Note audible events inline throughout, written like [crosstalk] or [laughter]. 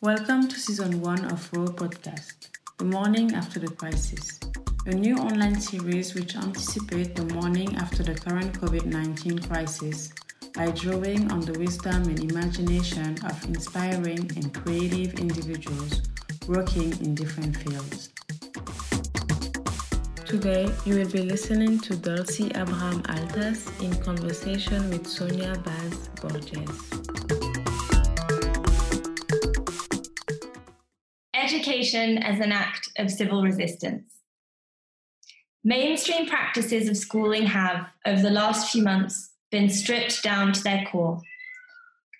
Welcome to season one of Raw Podcast, The Morning After the Crisis, a new online series which anticipates the morning after the current COVID 19 crisis by drawing on the wisdom and imagination of inspiring and creative individuals working in different fields. Today, you will be listening to Dulcie Abrahams Altass in conversation with Sonia Vaz Borges. Education as an act of civil resistance. Mainstream practices of schooling have, over the last few months, been stripped down to their core.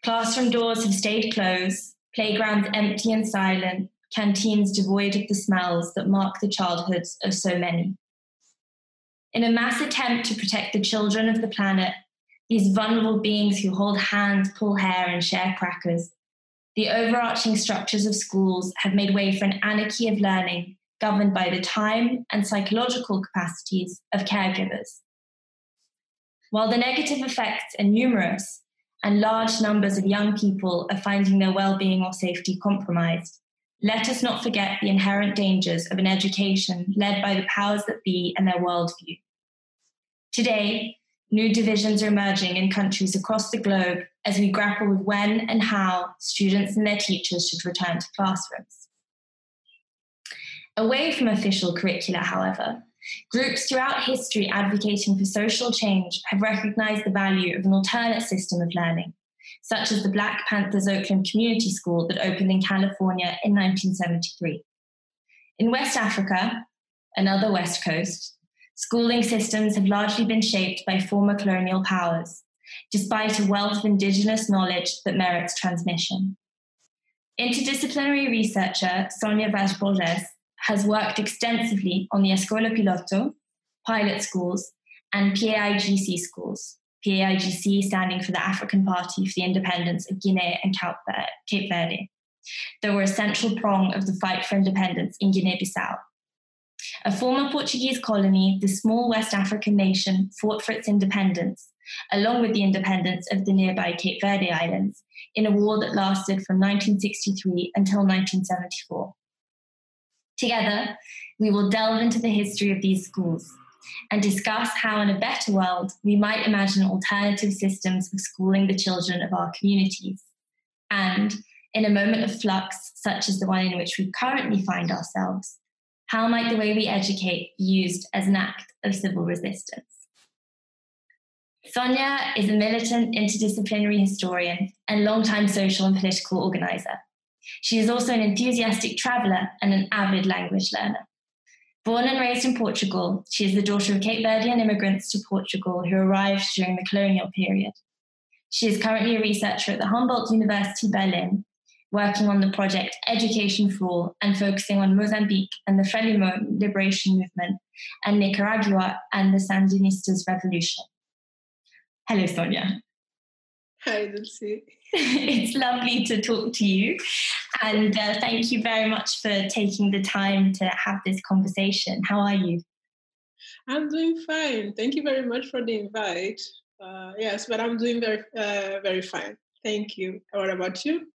Classroom doors have stayed closed, playgrounds empty and silent, canteens devoid of the smells that mark the childhoods of so many. In a mass attempt to protect the children of the planet, these vulnerable beings who hold hands, pull hair, and share crackers, the overarching structures of schools have made way for an anarchy of learning governed by the time and psychological capacities of caregivers. While the negative effects are numerous and large numbers of young people are finding their well being or safety compromised, let us not forget the inherent dangers of an education led by the powers that be and their worldview. Today, new divisions are emerging in countries across the globe as we grapple with when and how students and their teachers should return to classrooms. Away from official curricula, however, groups throughout history advocating for social change have recognized the value of an alternate system of learning such as the Black Panthers Oakland Community School that opened in California in 1973. In West Africa, another West Coast, schooling systems have largely been shaped by former colonial powers, despite a wealth of indigenous knowledge that merits transmission. Interdisciplinary researcher Sonia Vaz Borges has worked extensively on the Escola Piloto, pilot schools, and PAIGC schools, PAIGC standing for the African Party for the Independence of Guinea and Cape Verde. They were a central prong of the fight for independence in Guinea Bissau. A former Portuguese colony, the small West African nation fought for its independence, along with the independence of the nearby Cape Verde Islands, in a war that lasted from 1963 until 1974. Together, we will delve into the history of these schools, and discuss how, in a better world, we might imagine alternative systems of schooling the children of our communities. And in a moment of flux, such as the one in which we currently find ourselves, how might the way we educate be used as an act of civil resistance? Sonia is a militant interdisciplinary historian and longtime social and political organizer. She is also an enthusiastic traveler and an avid language learner. Born and raised in Portugal, she is the daughter of Cape Verdean immigrants to Portugal who arrived during the colonial period. She is currently a researcher at the Humboldt University Berlin, working on the project Education for All and focusing on Mozambique and the Frelimo liberation movement and Nicaragua and the Sandinistas revolution. Hello, Sonia. Hi, Dulcie. [laughs] it's lovely to talk to you. And uh, thank you very much for taking the time to have this conversation. How are you? I'm doing fine. Thank you very much for the invite. Uh, yes, but I'm doing very, uh, very fine. Thank you. What about you?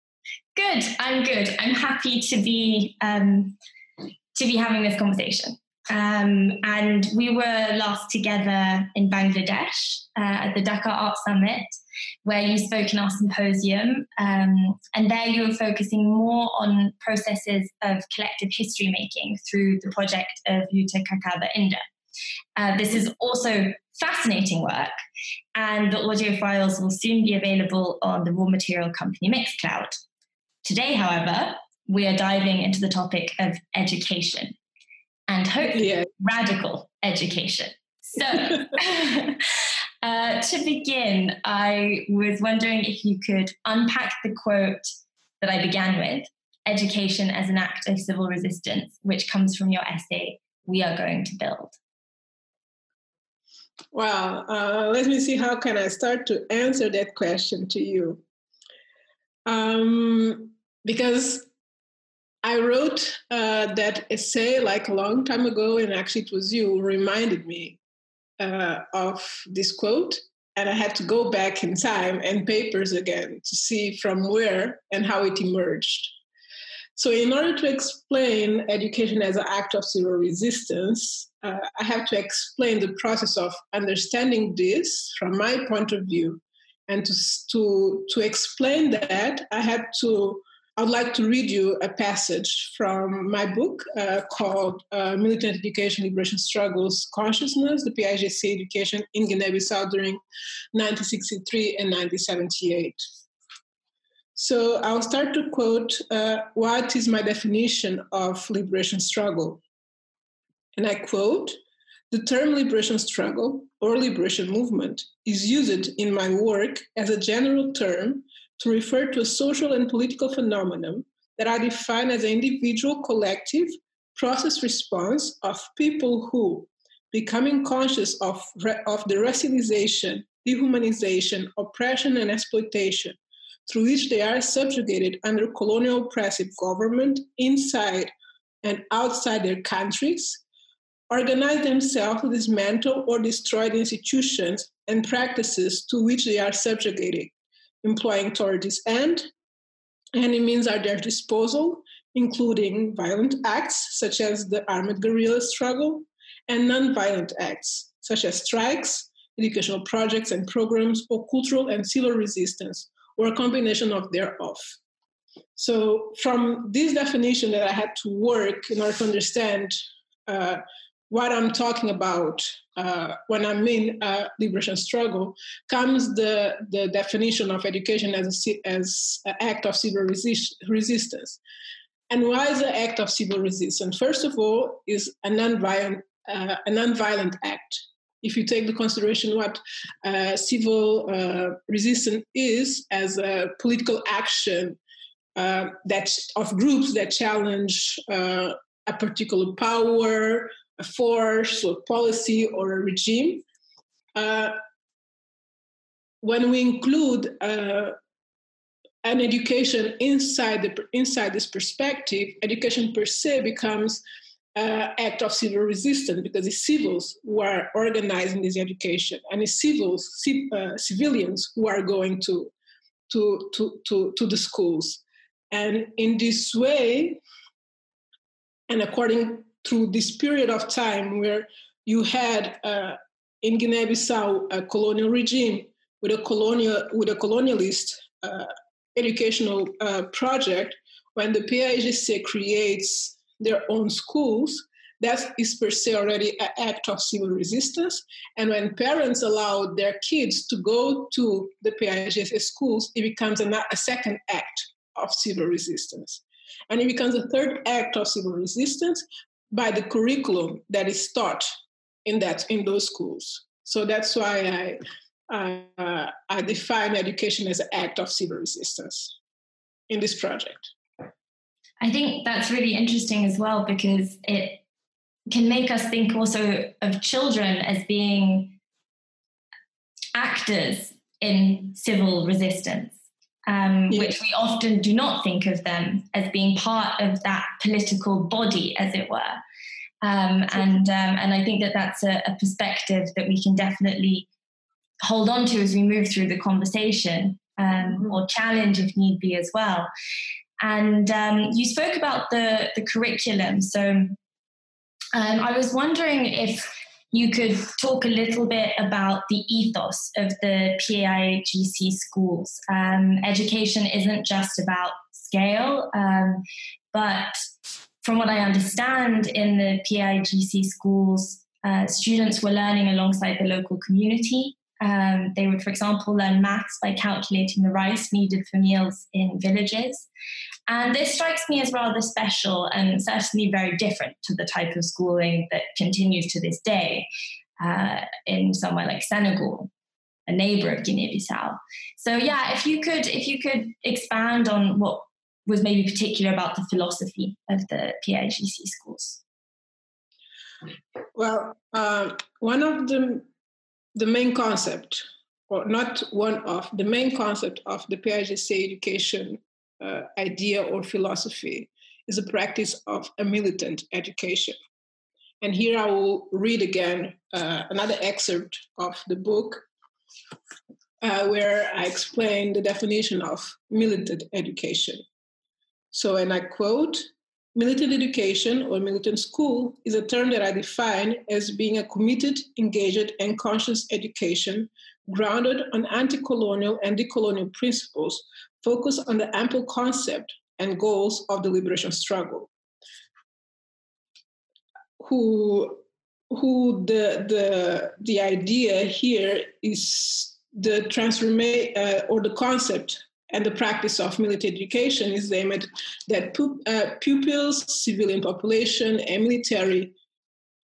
Good. I'm good. I'm happy to be um, to be having this conversation. Um, and we were last together in Bangladesh uh, at the Dhaka Art Summit, where you spoke in our symposium. Um, and there you were focusing more on processes of collective history making through the project of Luta ca caba inda. Uh, this is also fascinating work, and the audio files will soon be available on the raw material company Mixcloud. Today, however, we are diving into the topic of education and hopefully yeah. radical education. So, [laughs] [laughs] uh, to begin, I was wondering if you could unpack the quote that I began with education as an act of civil resistance, which comes from your essay, We Are Going to Build. Well, uh, let me see how can I start to answer that question to you. Um, because I wrote uh, that essay like a long time ago, and actually it was you reminded me uh, of this quote. And I had to go back in time and papers again to see from where and how it emerged. So, in order to explain education as an act of civil resistance, uh, I have to explain the process of understanding this from my point of view. And to, to, to explain that, I had to I'd like to read you a passage from my book uh, called uh, Militant Education Liberation Struggles Consciousness, the PAIGC Education in Guinea-Bissau during 1963 and 1978. So I'll start to quote uh, what is my definition of liberation struggle. And I quote, the term liberation struggle or liberation movement is used in my work as a general term to refer to a social and political phenomenon that are defined as an individual collective process response of people who, becoming conscious of, of the racialization, dehumanization, oppression, and exploitation through which they are subjugated under colonial oppressive government inside and outside their countries, organize themselves to dismantle or destroy the institutions and practices to which they are subjugated employing authorities and any means at their disposal, including violent acts such as the armed guerrilla struggle and non-violent acts such as strikes, educational projects and programs, or cultural and civil resistance, or a combination of thereof. So, from this definition that I had to work in order to understand uh, what I'm talking about uh, when I mean uh, liberation struggle comes the, the definition of education as, as an act of civil resist, resistance. And why is an act of civil resistance? First of all, is a nonviolent, uh, a nonviolent act. If you take the consideration what uh, civil uh, resistance is as a political action uh, that of groups that challenge a particular power, force or policy or a regime. Uh, when we include uh, an education inside the inside this perspective, education per se becomes uh, act of civil resistance because it's civils who are organizing this education and it's civils, uh, civilians who are going to, to, to, to, to the schools. And in this way, and according through this period of time where you had uh, in Guinea-Bissau a colonial regime with a colonial with a colonialist uh, educational uh, project, when the PAIGC creates their own schools, that is per se already an act of civil resistance. And when parents allow their kids to go to the PAIGC schools, it becomes a, a second act of civil resistance. And it becomes a third act of civil resistance by the curriculum that is taught in that in those schools. So that's why I uh, I define education as an act of civil resistance in this project. I think that's really interesting as well because it can make us think also of children as being actors in civil resistance um, yes. which we often do not think of them as being part of that political body, as it were. Um, and um, and I think that that's a, a, perspective that we can definitely hold on to as we move through the conversation, um, mm-hmm. or challenge if need be as well. And um, you spoke about the the curriculum, so um, I was wondering if you could talk a little bit about the ethos of the PAIGC schools. Um, education isn't just about scale, um, but from what I understand, in the PAIGC schools, uh, students were learning alongside the local community. Um, they would, for example, learn maths by calculating the rice needed for meals in villages. And this strikes me as rather special and certainly very different to the type of schooling that continues to this day uh, in somewhere like Senegal, a neighbor of Guinea-Bissau. So yeah, if you could if you could expand on what was maybe particular about the philosophy of the PAIGC schools. Well, uh, one of the the main concept, or not one of the main concept of the PAIGC education uh, idea or philosophy is a practice of a militant education. And here I will read again uh, another excerpt of the book uh, where I explain the definition of militant education. So, and I quote Militant education or militant school is a term that I define as being a committed, engaged, and conscious education grounded on anti colonial and decolonial principles, focused on the ample concept and goals of the liberation struggle. Who, who the, the, the idea here is the transformation uh, or the concept and the practice of military education is aimed that uh, pupils, civilian population, and military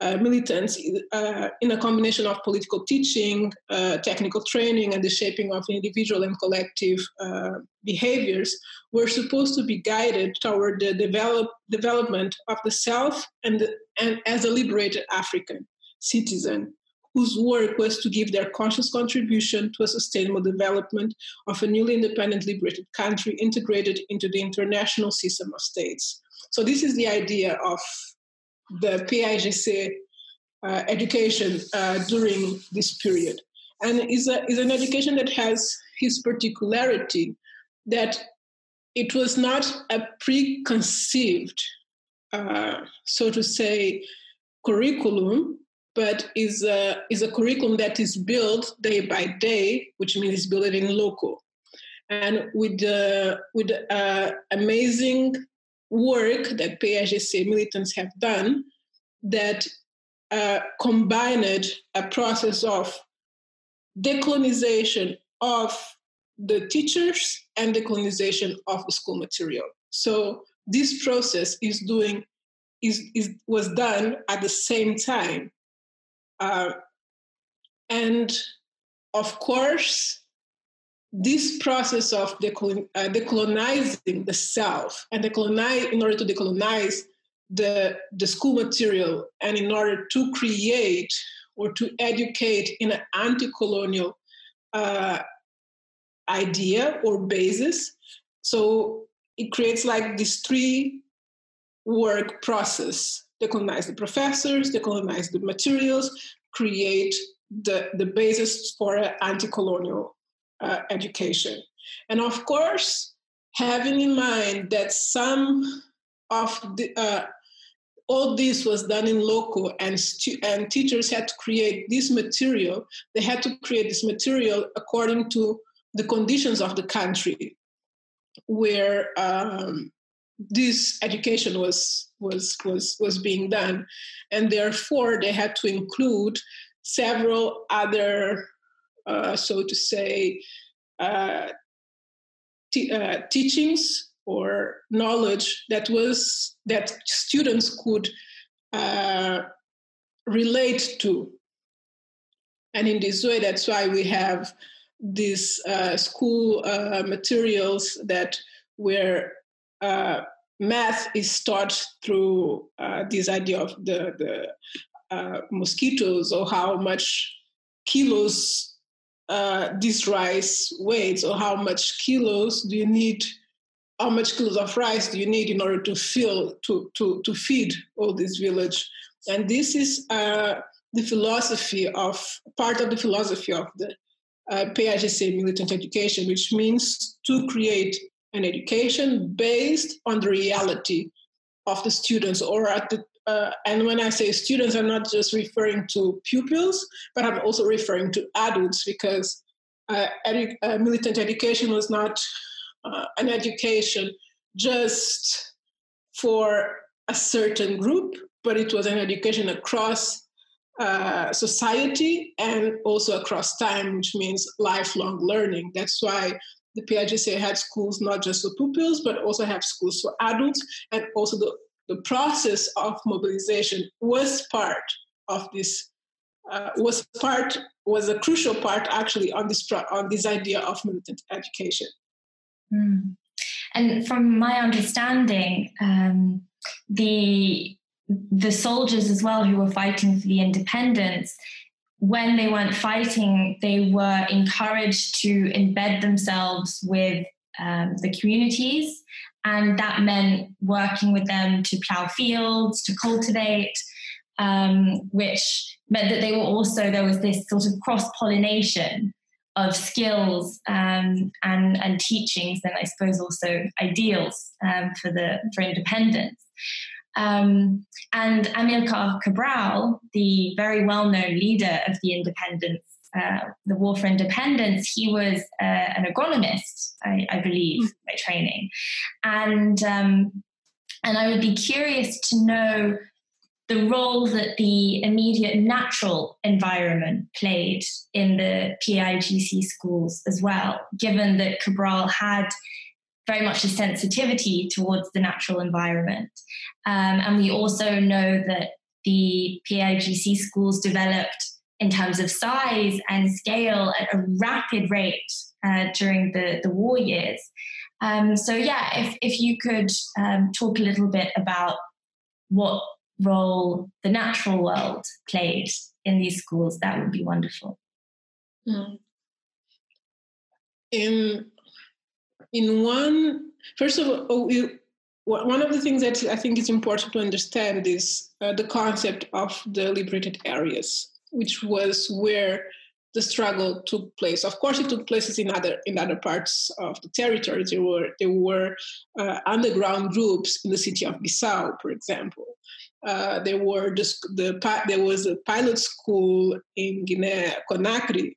uh, militants, uh, in a combination of political teaching, uh, technical training, and the shaping of individual and collective uh, behaviors, were supposed to be guided toward the develop, development of the self and, the, and as a liberated African citizen whose work was to give their conscious contribution to a sustainable development of a newly independent liberated country integrated into the international system of states. So, this is the idea of the PAIGC uh, education uh, during this period. And is, a, is an education that has his particularity that it was not a preconceived, uh, so to say, curriculum but is a, is a curriculum that is built day by day, which means it's built in local. And with, uh, with uh, amazing work that PAIGC militants have done that uh, combined a process of decolonization of the teachers and decolonization of the school material. So this process is doing is, is was done at the same time uh, and of course, this process of uh, decolonizing the self and decolonize in order to decolonize the, the school material and in order to create or to educate in an anti-colonial uh, idea or basis. So it creates like this three work process decolonize the professors, decolonize the materials, create the, the basis for anti-colonial uh, education. And of course, having in mind that some of the uh, all this was done in local and, stu- and teachers had to create this material they had to create this material according to the conditions of the country where um, this education was was was was being done. And therefore they had to include several other uh, so to say uh, t- uh, teachings or knowledge that was that students could uh, relate to. And in this way that's why we have these uh, school uh, materials that were uh, math is taught through uh, this idea of the, the uh, mosquitoes or how much kilos uh, this rice weighs or how much kilos do you need how much kilos of rice do you need in order to fill to, to, to feed all this village. And this is uh, the philosophy of part of the philosophy of the uh, militant education, which means to create an education based on the reality of the students or at the uh, and when I say students, I'm not just referring to pupils, but I'm also referring to adults because uh, edu- uh, militant education was not uh, an education just for a certain group, but it was an education across uh, society and also across time, which means lifelong learning. That's why the PAIGC had schools not just for pupils, but also have schools for adults, and also the, the process of mobilization was part of this, uh, was part, was a crucial part actually on this, on this idea of militant education. Mm. And from my understanding, um, the the soldiers as well who were fighting for the independence when they weren't fighting, they were encouraged to embed themselves with um, the communities. And that meant working with them to plow fields, to cultivate, um, which meant that they were also, there was this sort of cross pollination of skills um, and, and teachings, and I suppose also ideals um, for the for independence. Um, and Amilcar Cabral, the very well-known leader of the independence, uh, the War for Independence, he was uh, an agronomist, I, I believe, mm. by training, and um, and I would be curious to know the role that the immediate natural environment played in the PIGC schools as well, given that Cabral had very much a sensitivity towards the natural environment. Um, and we also know that the PIGC schools developed in terms of size and scale at a rapid rate uh, during the, the war years. Um, so, yeah, if, if you could um, talk a little bit about what role the natural world played in these schools, that would be wonderful. Mm. In in one, first of all, one of the things that I think is important to understand is uh, the concept of the liberated areas, which was where the struggle took place. Of course, it took places in other in other parts of the territory. There were there were uh, underground groups in the city of Bissau, for example. Uh, there were the, the, there was a pilot school in Guinea Conakry,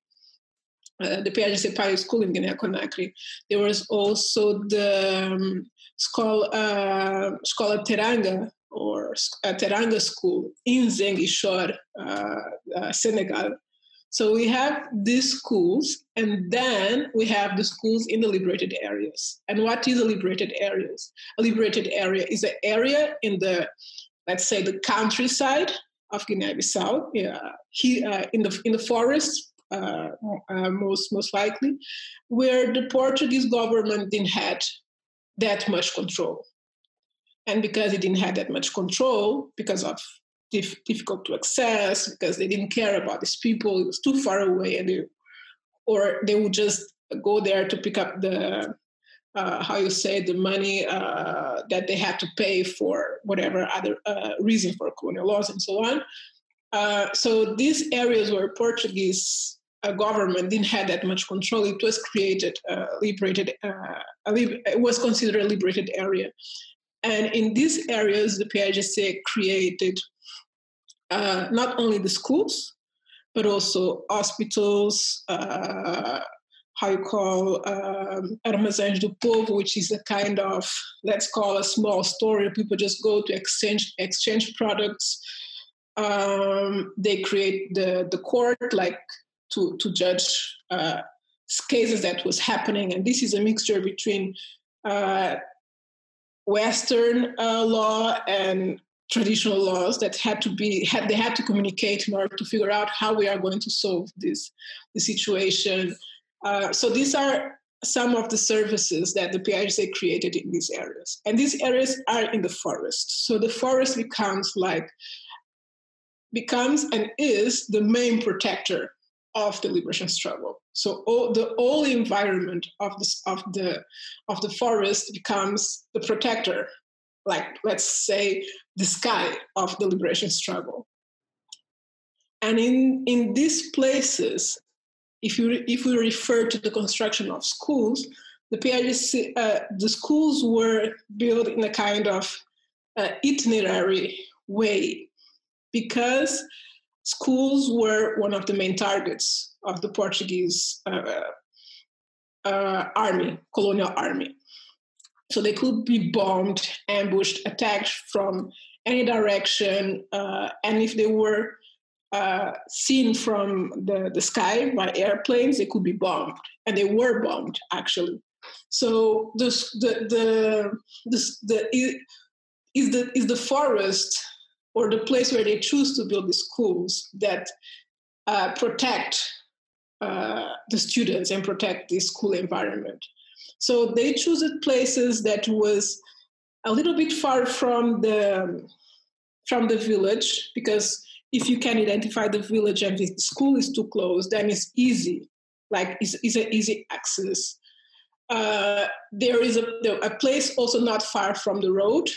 uh, the PIGC pilot school in Guinea Conakry. There was also the um, school, uh, Teranga or uh, Teranga school in Ziguinchor, uh, uh, Senegal. So we have these schools, and then we have the schools in the liberated areas. And what is a liberated areas? A liberated area is an area in the let's say the countryside of Guinea-Bissau, yeah, he, uh, in the in the forest, uh, uh, most most likely, where the Portuguese government didn't had that much control, and because it didn't have that much control, because of dif- difficult to access, because they didn't care about these people, it was too far away, and they, or they would just go there to pick up the uh, how you say the money uh, that they had to pay for whatever other uh, reason for colonial laws and so on. Uh, so these areas where Portuguese uh, government didn't have that much control, it was created uh, liberated. it was considered a liberated area, and in these areas, the PIGC created not only the schools, but also hospitals, how you call um, Armazéns Povo, which is a kind of, let's call a small store. People just go to exchange exchange products. Um, they create the, the court, like to, to judge uh, cases that was happening. And this is a mixture between uh, Western uh, law and traditional laws that had to be had they had to communicate in order to figure out how we are going to solve this the situation uh, so these are some of the services that the PIGC created in these areas. And these areas are in the forest. So the forest becomes like, becomes and is the main protector of the liberation struggle. So all, the whole environment of, this, of, the, of the forest becomes the protector, like let's say the sky of the liberation struggle. And in, in these places, if you if we refer to the construction of schools, the PIGC, uh, the schools were built in a kind of uh, itinerary way because schools were one of the main targets of the Portuguese uh, uh army, colonial army. So they could be bombed, ambushed, attacked from any direction, uh, and if they were uh, seen from the, the sky by airplanes, they could be bombed, and they were bombed actually. So this, the the this, the is the is the forest or the place where they choose to build the schools that uh, protect uh, the students and protect the school environment. So they choose places that was a little bit far from the from the village because if you can identify the village and the school is too close, then it's easy, like it's, it's an easy access. Uh, there is a, a, place also not far from the road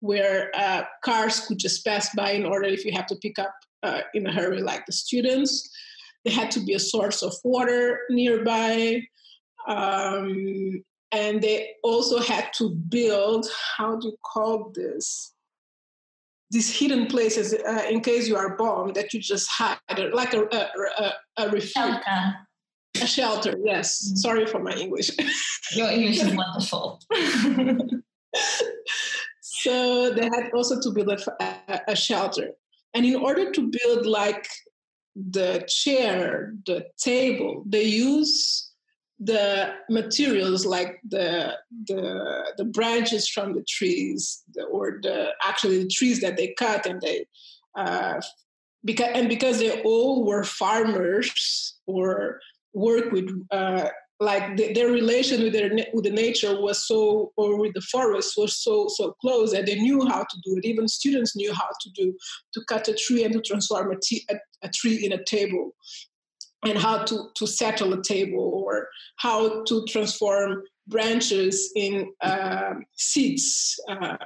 where uh, cars could just pass by in order if you have to pick up uh, in a hurry, like the students. there had to be a source of water nearby. Um, and they also had to build, how do you call this? These hidden places uh, in case you are bombed that you just hide, like a, a, a, a refuge. Shelter. A shelter, yes. Mm-hmm. Sorry for my English. Your English is [laughs] wonderful. [laughs] so they had also to build a, a, shelter. And in order to build like the chair, the table, they use the materials like the the the branches from the trees or the actually the trees that they cut and they uh, because and because they all were farmers or work with uh, like the, their relation with their with the nature was so or with the forest was so so close that they knew how to do it. Even students knew how to do to cut a tree and to transform a, t- a, a tree in a table. And how to, to settle a table or how to transform branches in uh, seeds uh,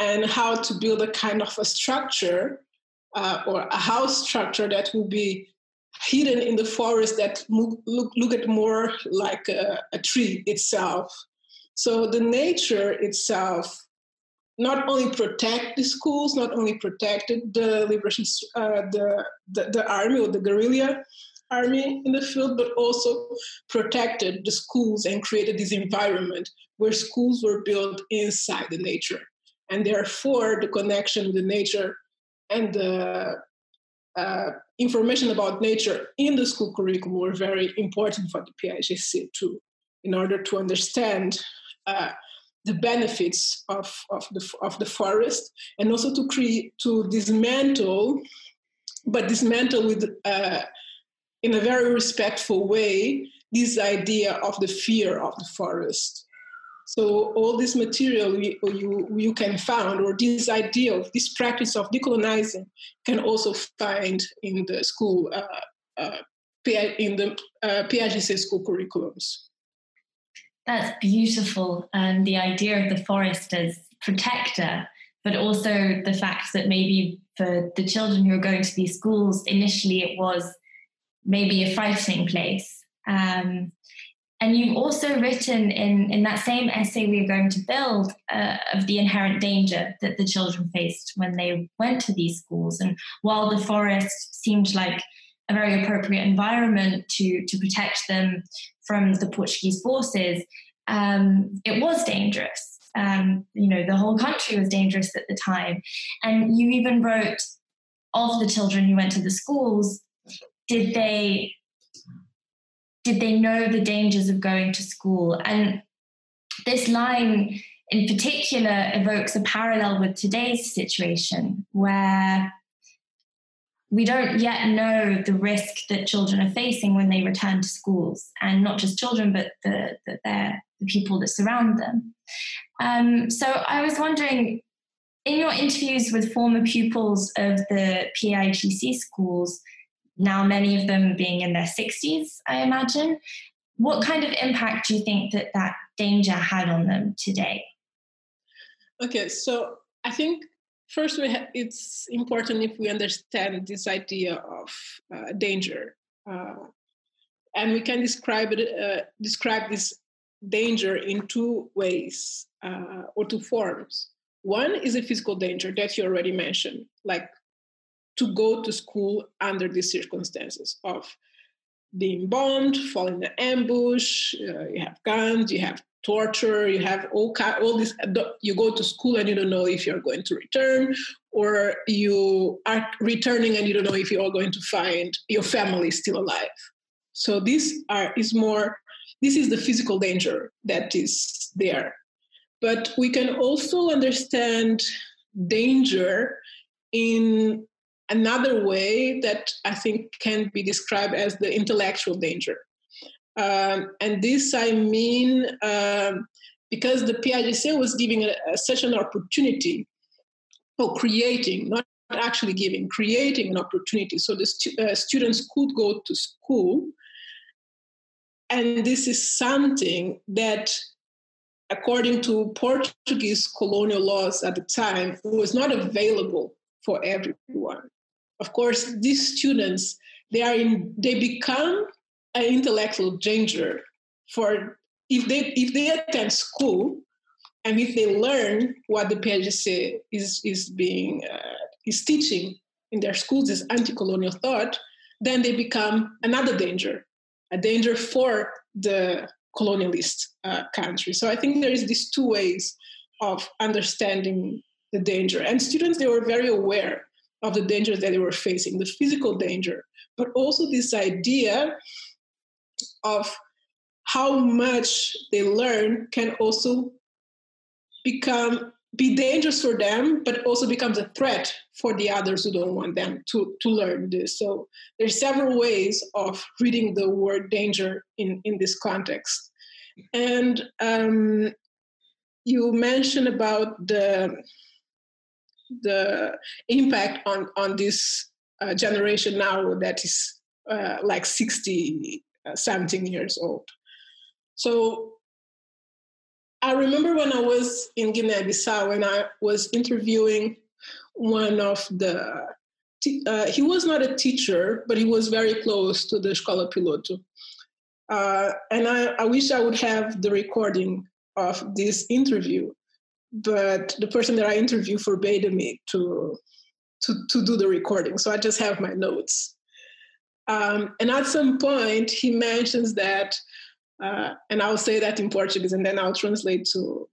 and how to build a kind of a structure uh, or a house structure that will be hidden in the forest that look, look, at more like a, a tree itself. So the nature itself not only protect the schools, not only protected the liberation, uh, the, the, the army or the guerrilla army in the field, but also protected the schools and created this environment where schools were built inside the nature. And therefore, the connection with the nature and the uh, information about nature in the school curriculum were very important for the PAGC too, in order to understand uh, the benefits of, of, the, of the forest and also to create to dismantle, but dismantle with uh, in a very respectful way this idea of the fear of the forest so all this material you, you, you can find, or this idea of this practice of decolonizing, can also find in the school, uh, uh, in the uh, PAGC school curriculums. That's beautiful, and the idea of the forest as protector, but also the fact that maybe for the children who are going to these schools, initially it was maybe a frightening place. Um, and you've also written in, in that same essay we are going to build uh, of the inherent danger that the children faced when they went to these schools. And while the forest seemed like a very appropriate environment to, to protect them from the Portuguese forces, um, it was dangerous. Um, you know, the whole country was dangerous at the time. And you even wrote of the children who went to the schools, did they did they know the dangers of going to school? And this line in particular evokes a parallel with today's situation where we don't yet know the risk that children are facing when they return to schools, and not just children, but the, the, the people that surround them. Um, so I was wondering, in your interviews with former pupils of the PAGC schools, now many of them being in their 60s, I imagine. What kind of impact do you think that that danger had on them today? Okay, so I think first ha- it's important if we understand this idea of uh, danger, uh, and we can describe it uh, describe this danger in two ways uh, or two forms. One is a physical danger that you already mentioned, like to go to school under these circumstances of being bombed, falling in an ambush, uh, you have guns, you have torture, you have all all this. You go to school and you don't know if you're going to return, or you are returning and you don't know if you are going to find your family still alive. So this are is more. This is the physical danger that is there, but we can also understand danger in another way that I think can be described as the intellectual danger. Um, and this I mean um, because the PAGC was giving a, a, such an opportunity for creating, not actually giving, creating an opportunity so the stu- uh, students could go to school. And this is something that, according to Portuguese colonial laws at the time, was not available for everyone. Of course, these students they are in they become an intellectual danger for if they if they attend school and if they learn what the PAGC is is being uh, is teaching in their schools is anti-colonial thought, then they become another danger, a danger for the colonialist uh, country. So I think there is these two ways of understanding the danger, and students they were very aware of the danger that they were facing, the physical danger, but also this idea of how much they learn can also become be dangerous for them, but also becomes a threat for the others who don't want them to, to learn this. So there's several ways of reading the word danger in, in this context. And um, you mentioned about the the impact on on this uh, generation now that is uh, like 60 uh, 17 years old so I remember when I was in Guinea-Bissau when I was interviewing one of the. Uh, he was not a teacher, but he was very close to the Escola Piloto. Uh, and I, I wish I would have the recording of this interview, but the person that I interviewed forbade me to, to, to do the recording. So I just have my notes. Um, and at some point, he mentions that uh, and I'll say that in Portuguese and then I'll translate to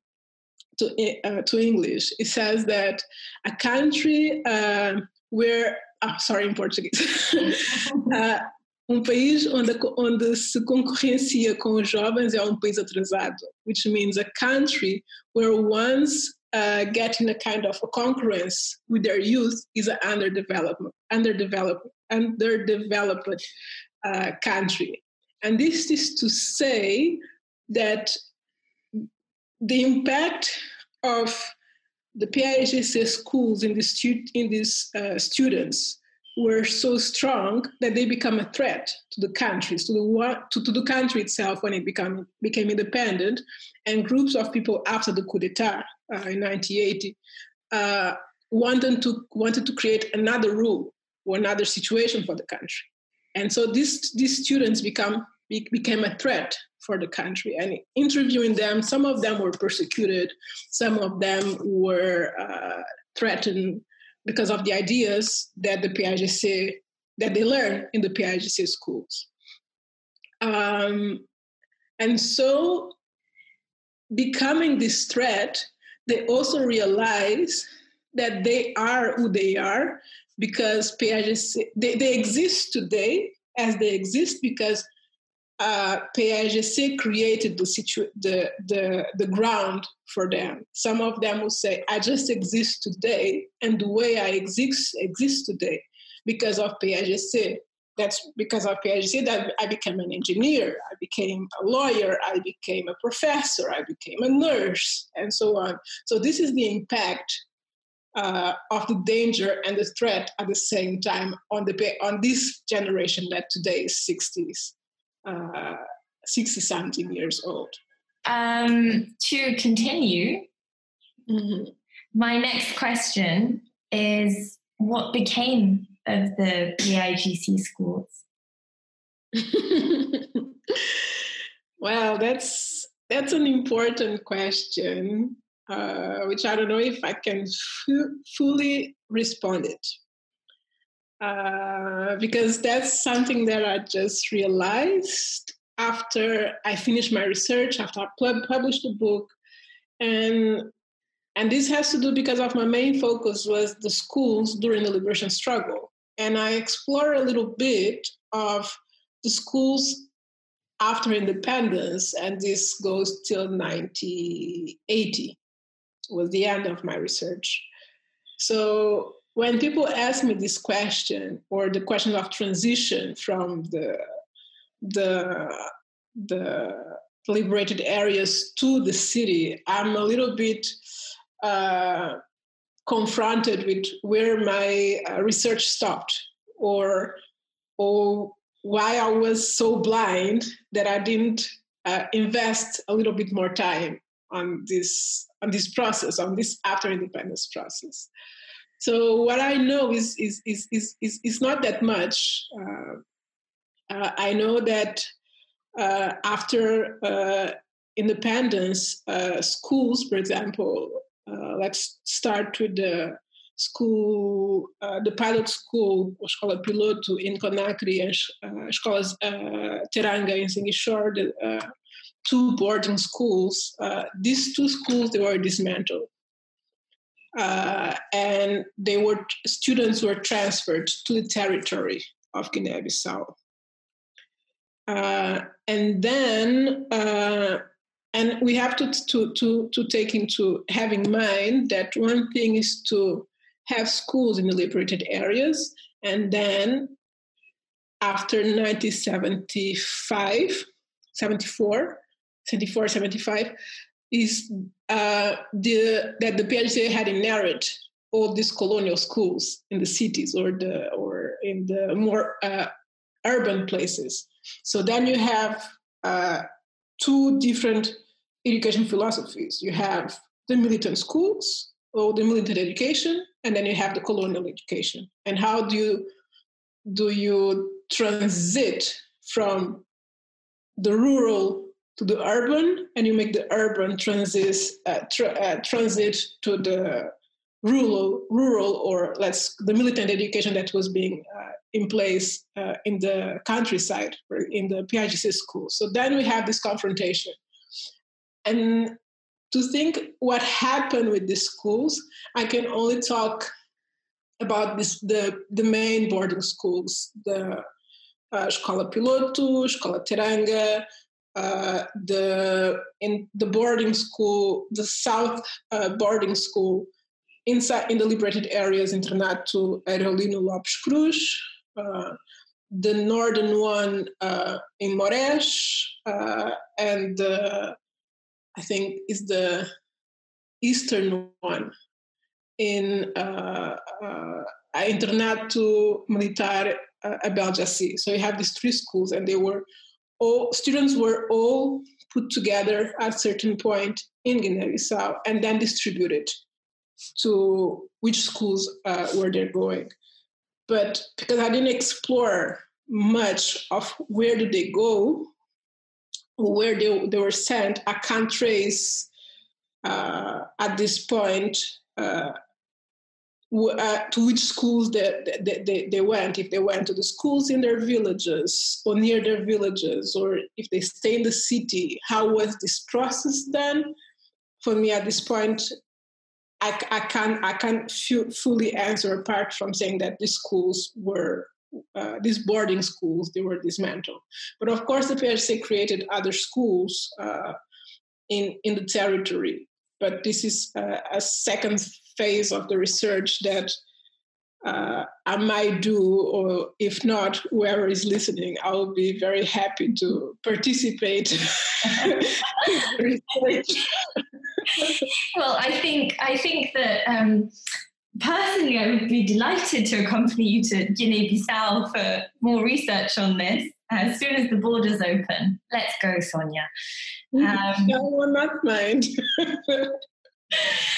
to, uh, to English. It says that a country uh, where, oh, sorry, in Portuguese, [laughs] uh, um país onde, onde se concorrencia com os jovens é um país atrasado, which means a country where one's uh, getting a kind of a concurrence with their youth is an underdeveloped, underdeveloped, underdeveloped uh, country. And this is to say that the impact of the PAGC schools in, the stu- in these uh, students were so strong that they become a threat to the countries, to the, to, to the country itself when it become, became independent. And groups of people after the coup d'etat uh, in 1980 uh, wanted, to, wanted to create another rule or another situation for the country. And so these, these students become became a threat for the country. And interviewing them, some of them were persecuted, some of them were uh, threatened because of the ideas that the PAGC that they learn in the PAGC schools. Um, and so, becoming this threat, they also realize that they are who they are because PAGC, they, they exist today as they exist because uh, PAGC created the, situ- the, the, the ground for them. Some of them will say, I just exist today, and the way I exist, exist today because of PAGC. That's because of PAGC that I became an engineer, I became a lawyer, I became a professor, I became a nurse, and so on. So this is the impact uh, of the danger and the threat at the same time on the on this generation that today is 60s uh, 60 something years old. Um, to continue, mm-hmm. my next question is what became of the PAGC schools? [laughs] well, that's that's an important question, uh, which I don't know if I can f- fully respond it. Uh, because that's something that I just realized after I finished my research, after I published the book, and and this has to do because of my main focus was the schools during the liberation struggle, and I explore a little bit of the schools after independence, and this goes till 1980 was the end of my research. So when people ask me this question or the question of transition from the the the liberated areas to the city, I'm a little bit uh, confronted with where my uh, research stopped, or or why I was so blind that I didn't uh, invest a little bit more time on this on this process, on this after independence process. So what I know is is is is is, is not that much. Uh, Uh, I know that uh, after uh, independence, uh, schools, for example, uh, let's start with the school, the pilot school, escola piloto in Conakry and uh, escolas Teranga in Ziguinchor, the two boarding schools. These two schools they were dismantled, uh, and they were students were transferred to the territory of Guinea-Bissau. and then and we have to, to, to, to take into having in mind that one thing is to have schools in the liberated areas and then after 1975 74 74 75 is uh, the that the PAIGC had inherited all these colonial schools in the cities or the or in the more uh, urban places so then you have uh, two different education philosophies. You have the militant schools or the militant education, and then you have the colonial education. And how do you do you transit from the rural to the urban, and you make the urban transit uh, tra- uh, transit to the rural, rural, or let's the militant education that was being uh, in place uh, in the countryside, in the PAIGC schools. So then we have this confrontation and to think what happened with the schools, I can only talk about this the the main boarding schools, the uh, Escola Piloto, Escola Teranga, uh, the in the boarding school, the South uh, boarding school inside in the liberated areas, Internato Areolino Lopes Cruz, uh, the northern one uh, in Morés, uh, and I think is the eastern one in uh, Internato Militar uh, Abel Djassi. So you have these three schools, and they were all students were all put together at a certain point in Guinea-Bissau and then distributed to which schools uh, were they going. But because I didn't explore much of where did they go, where they, they were sent, I can't trace uh, at this point uh, uh, to which schools they, they, they, they, went, if they went to the schools in their villages or near their villages, or if they stay in the city. How was this process done? For me, at this point, I, I can't I can't fully answer apart from saying that these schools were uh, these boarding schools they were dismantled. But of course, the PAIGC created other schools uh, in in the territory. But this is uh, a second phase of the research that uh, I might do, or if not, whoever is listening, I will be very happy to participate. [laughs] well, I think I think that um, personally, I would be delighted to accompany you to Guinea-Bissau for more research on this as soon as the borders open. Let's go, Sonia. Um, no, will not mind. [laughs]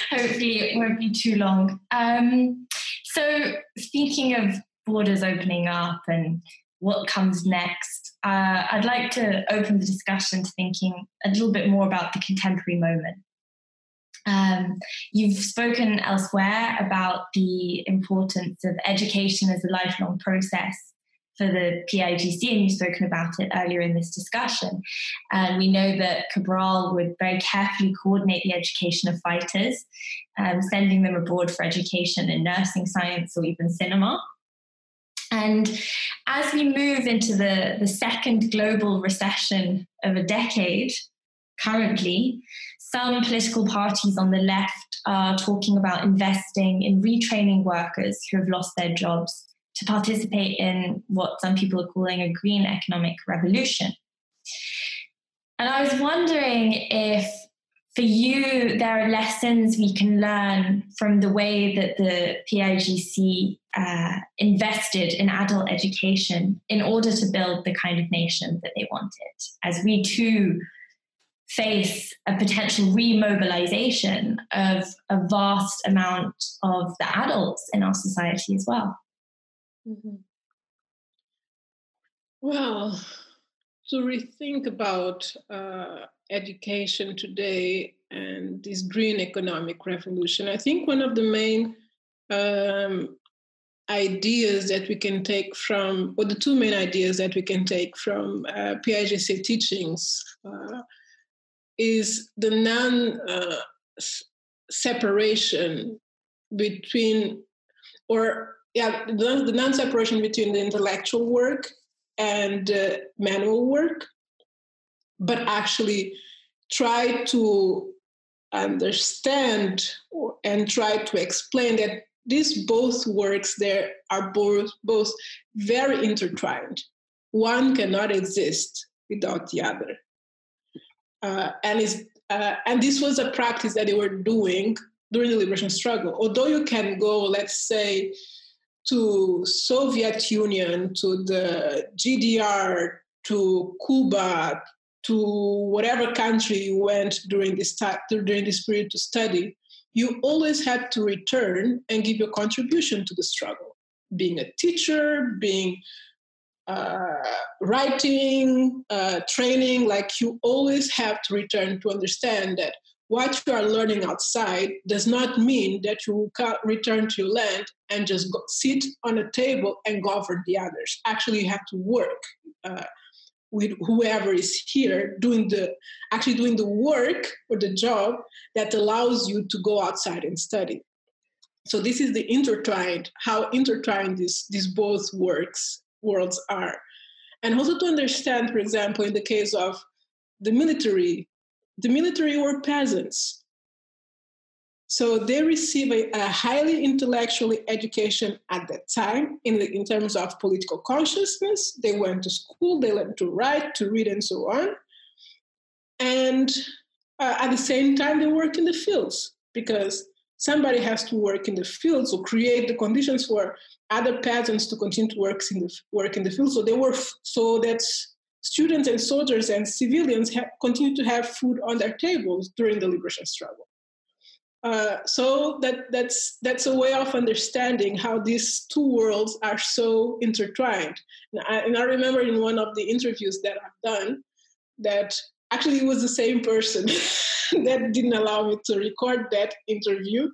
hopefully, it won't be too long. Um, so, speaking of borders opening up and what comes next, uh, I'd like to open the discussion to thinking a little bit more about the contemporary moment. Um, you've spoken elsewhere about the importance of education as a lifelong process for the PAIGC, and you've spoken about it earlier in this discussion. And we know that Cabral would very carefully coordinate the education of fighters, um, sending them abroad for education in nursing science or even cinema. And as we move into the, the second global recession of a decade, currently, some political parties on the left are talking about investing in retraining workers who have lost their jobs to participate in what some people are calling a green economic revolution. And I was wondering if for you there are lessons we can learn from the way that the PAIGC uh, invested in adult education in order to build the kind of nation that they wanted, as we too face a potential remobilization of a vast amount of the adults in our society as well. Mm-hmm. Well, to rethink about uh, education today and this green economic revolution, I think one of the main um, ideas that we can take from, or the two main ideas that we can take from uh, Piaget's teachings uh, is the non uh, separation between, or yeah, the, the non separation between the intellectual work and uh, manual work, but actually try to understand and try to explain that these both works there are both both very intertwined. One cannot exist without the other, uh, and is uh, and this was a practice that they were doing during the liberation struggle. Although you can go, let's say, to Soviet Union, to the GDR, to Cuba, to whatever country you went during this time during this period to study, you always had to return and give your contribution to the struggle. Being a teacher, being uh, writing, uh, training, like you always have to return to understand that what you are learning outside does not mean that you can return to your land and just go, sit on a table and govern the others. Actually, you have to work uh, with whoever is here doing the actually doing the work or the job that allows you to go outside and study. So this is the intertwined how intertwined these these both works worlds are, and also to understand, for example, in the case of the military the military were peasants. So they receive a, a highly intellectual education at that time in, the, in terms of political consciousness. They went to school, they learned to write, to read, and so on. And uh, at the same time, they worked in the fields because somebody has to work in the fields or create the conditions for other peasants to continue to work in the work in the field. So they were so that's students and soldiers and civilians ha- continue to have food on their tables during the liberation struggle. Uh, so that, that's, that's a way of understanding how these two worlds are so intertwined. And I, and I remember in one of the interviews that I've done that actually it was the same person [laughs] that didn't allow me to record that interview.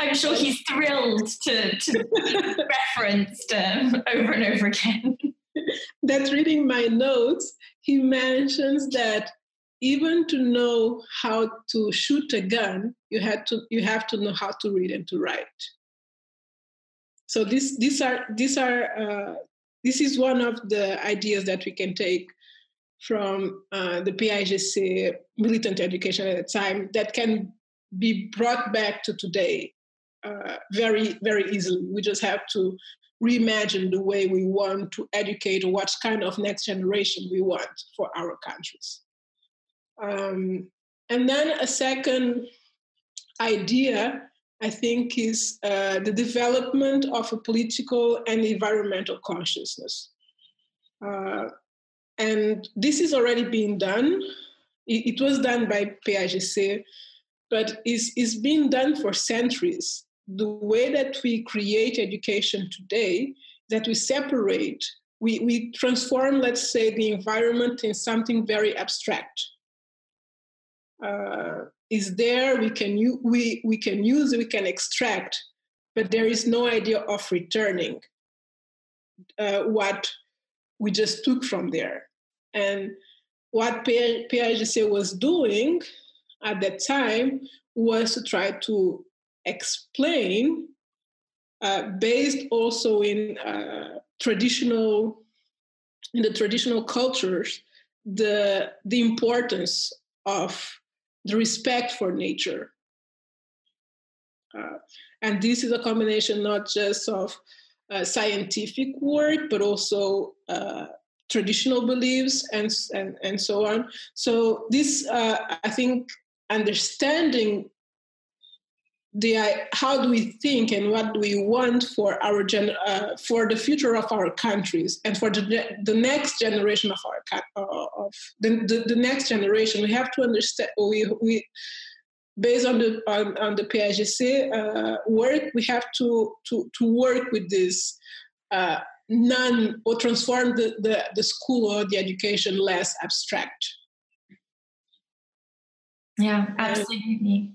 I'm sure he's thrilled to, to be [laughs] referenced um, over and over again. That reading my notes, he mentions that even to know how to shoot a gun, you had to you have to know how to read and to write. So this these are these are uh, this is one of the ideas that we can take from uh, the PAIGC militant education at the time that can be brought back to today uh, very very easily. We just have to reimagine the way we want to educate what kind of next generation we want for our countries. Um, and then a second idea, I think, is uh, the development of a political and environmental consciousness. Uh, and this is already being done. It, it was done by PAIGC, but is is being done for centuries the way that we create education today, that we separate, we, we transform, let's say, the environment in something very abstract. Uh, is there, we can, u- we, we can use, we can extract, but there is no idea of returning uh, what we just took from there. And what PAIGC was doing at that time was to try to explain uh, based also in uh, traditional in the traditional cultures the the importance of the respect for nature. Uh, and this is a combination not just of uh, scientific work but also uh, traditional beliefs and, and and so on. So this uh, i think understanding the how do we think and what do we want for our gen, uh, for the future of our countries and for the, the next generation of our uh, of the, the, the, next generation we have to understand we, we based on the on, on the PAIGC uh, work we have to to to work with this uh, none or transform the, the, the school or the education less abstract. Yeah, absolutely.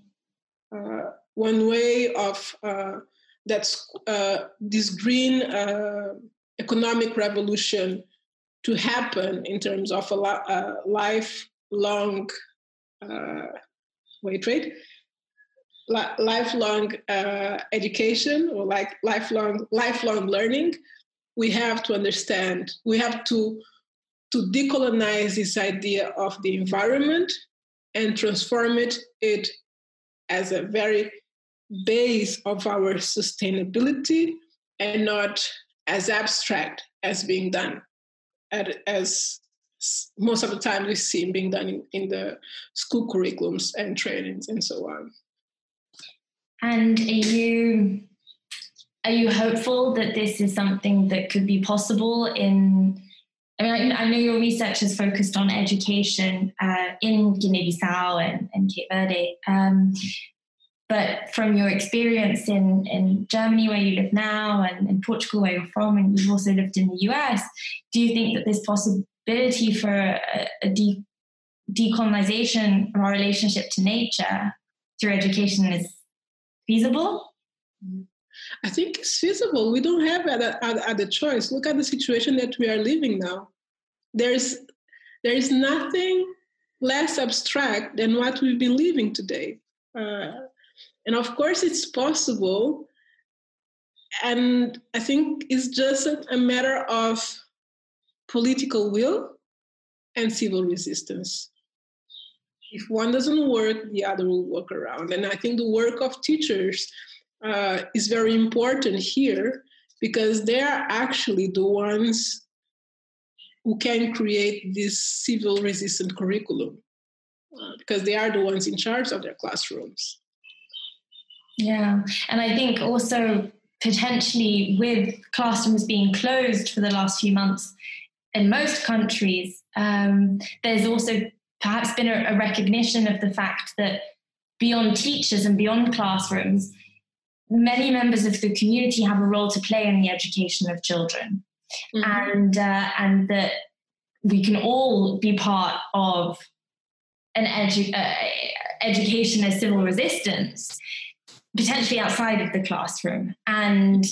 Uh, one way of uh, that's uh, this green uh, economic revolution to happen in terms of a uh, lifelong uh, wait wait. Li- lifelong education or like lifelong lifelong learning we have to understand. We have to to decolonize this idea of the environment and transform it, it as a very base of our sustainability and not as abstract as being done at, as most of the time we see being done in, in the school curriculums and trainings and so on. And are you are you hopeful that this is something that could be possible in I mean, I, know your research is focused on education uh, in Guinea-Bissau and, and Cape Verde. Um, but from your experience in, in Germany, where you live now, and in Portugal, where you're from, and you've also lived in the US, do you think that this possibility for a, a de- decolonization of our relationship to nature through education is feasible? I think it's feasible. We don't have other, choice. Look at the situation that we are living now. There's there is nothing less abstract than what we've been living today. Uh, and of course, it's possible. And I think it's just a matter of political will and civil resistance. If one doesn't work, the other will work around. And I think the work of teachers uh, is very important here because they are actually the ones who can create this civil resistant curriculum uh, because they are the ones in charge of their classrooms. Yeah, and I think also potentially with classrooms being closed for the last few months in most countries, um, there's also perhaps been a, a recognition of the fact that beyond teachers and beyond classrooms, many members of the community have a role to play in the education of children, mm-hmm. and uh, and that we can all be part of an edu- uh, education as civil resistance, potentially outside of the classroom. And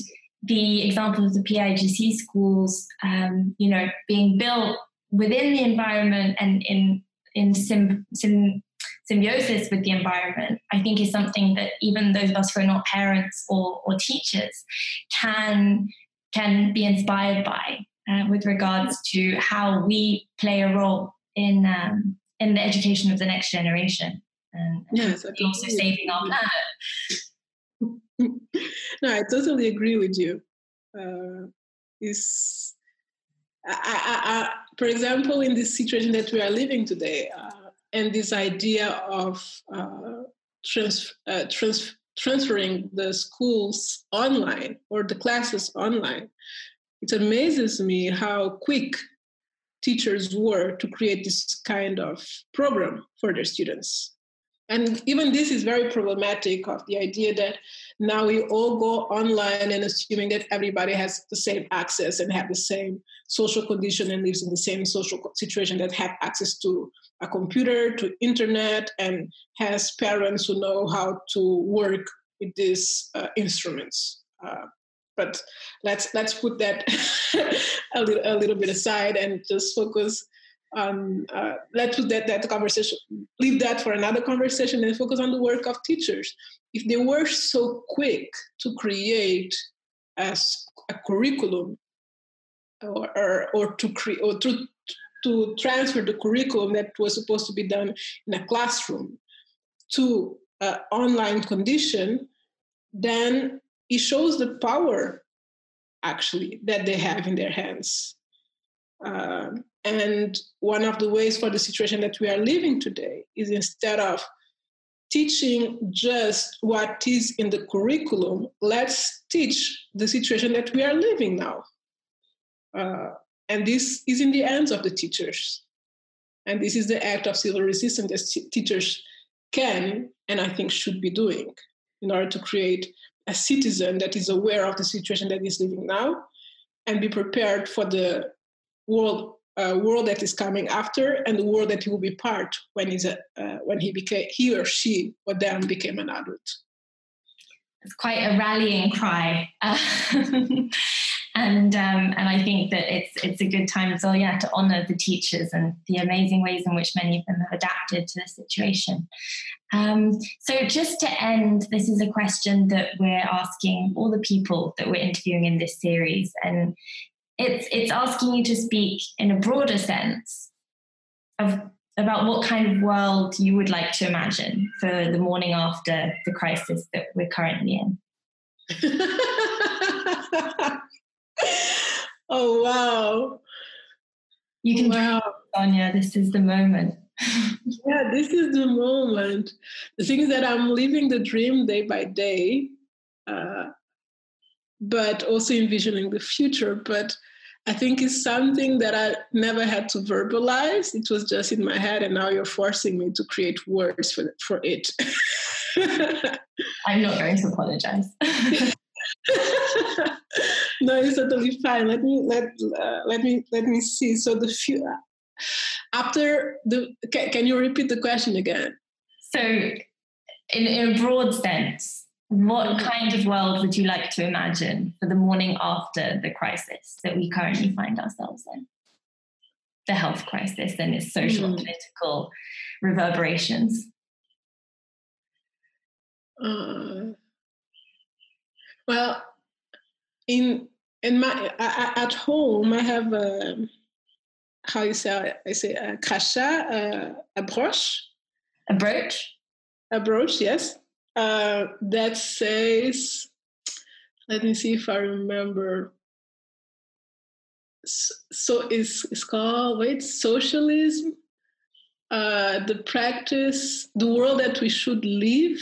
the example of the PAIGC schools, um, you know, being built within the environment and in in symbiosis with the environment, I think is something that even those of us who are not parents or, or teachers can can be inspired by uh, with regards to how we play a role in um, in the education of the next generation and yes, also saving our planet. [laughs] no, I totally agree with you. Uh, is I, I, I, for example, in this situation that we are living today, uh, and this idea of uh, trans, uh, trans, transferring the schools online or the classes online, it amazes me how quick teachers were to create this kind of program for their students. And even this is very problematic of the idea that now we all go online and assuming that everybody has the same access and have the same social condition and lives in the same social situation that have access to a computer, to internet, and has parents who know how to work with these uh, instruments. Uh, but let's let's put that [laughs] a, little, a little bit aside and just focus on uh, let's put that that conversation leave that for another conversation and focus on the work of teachers if they were so quick to create as a curriculum or, or, or to create or to, to transfer the curriculum that was supposed to be done in a classroom to an online condition, then it shows the power actually that they have in their hands. Um, and one of the ways for the situation that we are living today is instead of teaching just what is in the curriculum, let's teach the situation that we are living now. Uh, and this is in the hands of the teachers. And this is the act of civil resistance that teachers can and I think should be doing in order to create a citizen that is aware of the situation that is living now and be prepared for the world uh, world that is coming after and the world that he will be part when he's a, uh, when he became he or she or then became an adult. It's quite a rallying cry. [laughs] and um, and I think that it's it's a good time as well, yeah, to honour the teachers and the amazing ways in which many of them have adapted to the situation. Um, so just to end, this is a question that we're asking all the people that we're interviewing in this series, and it's it's asking you to speak in a broader sense of about what kind of world you would like to imagine for the morning after the crisis that we're currently in. [laughs] oh wow. You can wow. Sonia, this is the moment. [laughs] yeah, this is the moment. The thing is that I'm living the dream day by day, uh, but also envisioning the future. But I think it's something that I never had to verbalize. It was just in my head, and now you're forcing me to create words for, for it. I'm not going to apologize. [laughs] no, it's totally fine. Let me let uh, let me let me see. So the few after the can, can you repeat the question again? So, in, in a broad sense, what mm-hmm. kind of world would you like to imagine for the morning after the crisis that we currently find ourselves in? The health crisis and its social and mm. political reverberations. Uh, well, in in my at home, I have a how you say I say a crachat, a, a brooch, a brooch, a brooch. Yes, uh, that says. Let me see if I remember. So it's it's called wait socialism. Uh, the practice, the world that we should live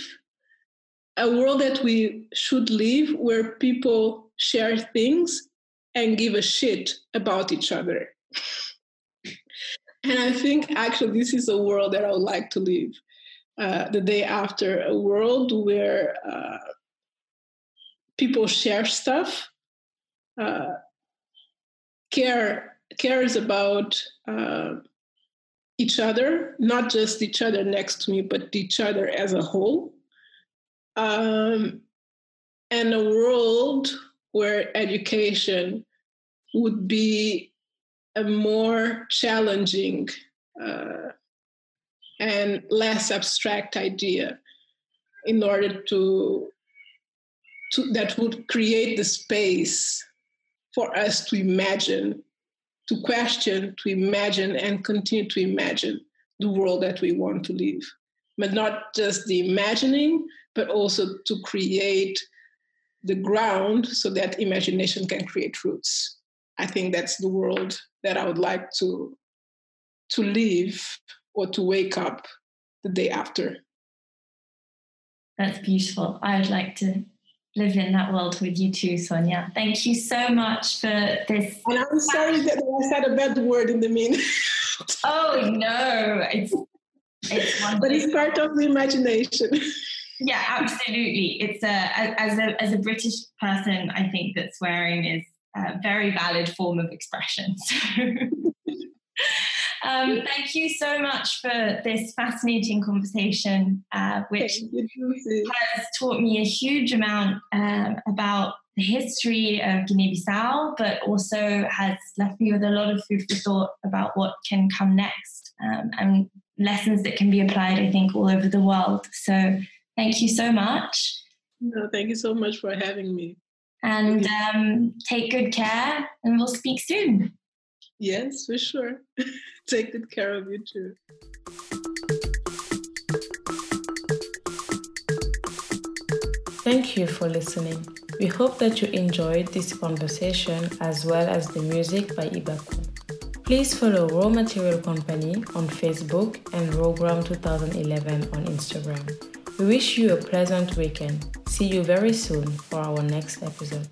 a world that we should live where people share things and give a shit about each other. [laughs] and I think actually this is a world that I would like to live uh, the day after a world where uh, people share stuff, uh, care cares about uh, each other, not just each other next to me, but each other as a whole. Um, and a world where education would be a more challenging uh, and less abstract idea in order to, to that would create the space for us to imagine to question to imagine and continue to imagine the world that we want to live but not just the imagining but also to create the ground so that imagination can create roots. I think that's the world that I would like to to live or to wake up the day after. That's beautiful. I would like to live in that world with you too, Sonia. Thank you so much for this. And I'm sorry that I said a bad word in the mean. [laughs] oh no, it's it's wonderful. [laughs] but it's part of the imagination. yeah, absolutely. It's a as a as a British person, I think that swearing is a very valid form of expression. [laughs] So, um, thank you so much for this fascinating conversation, uh, which has taught me a huge amount um, about the history of Guinea-Bissau, but also has left me with a lot of food for thought about what can come next um, and lessons that can be applied, I think, all over the world. So Thank you so much. No, thank you so much for having me. And um, take good care, and we'll speak soon. Yes, for sure. [laughs] [laughs] take good care of you too. Thank you for listening. We hope that you enjoyed this conversation as well as the music by Ibaku. Please follow Raw Material Company on Facebook and Rawgram 2011 on Instagram. We wish you a pleasant weekend. See you very soon for our next episode.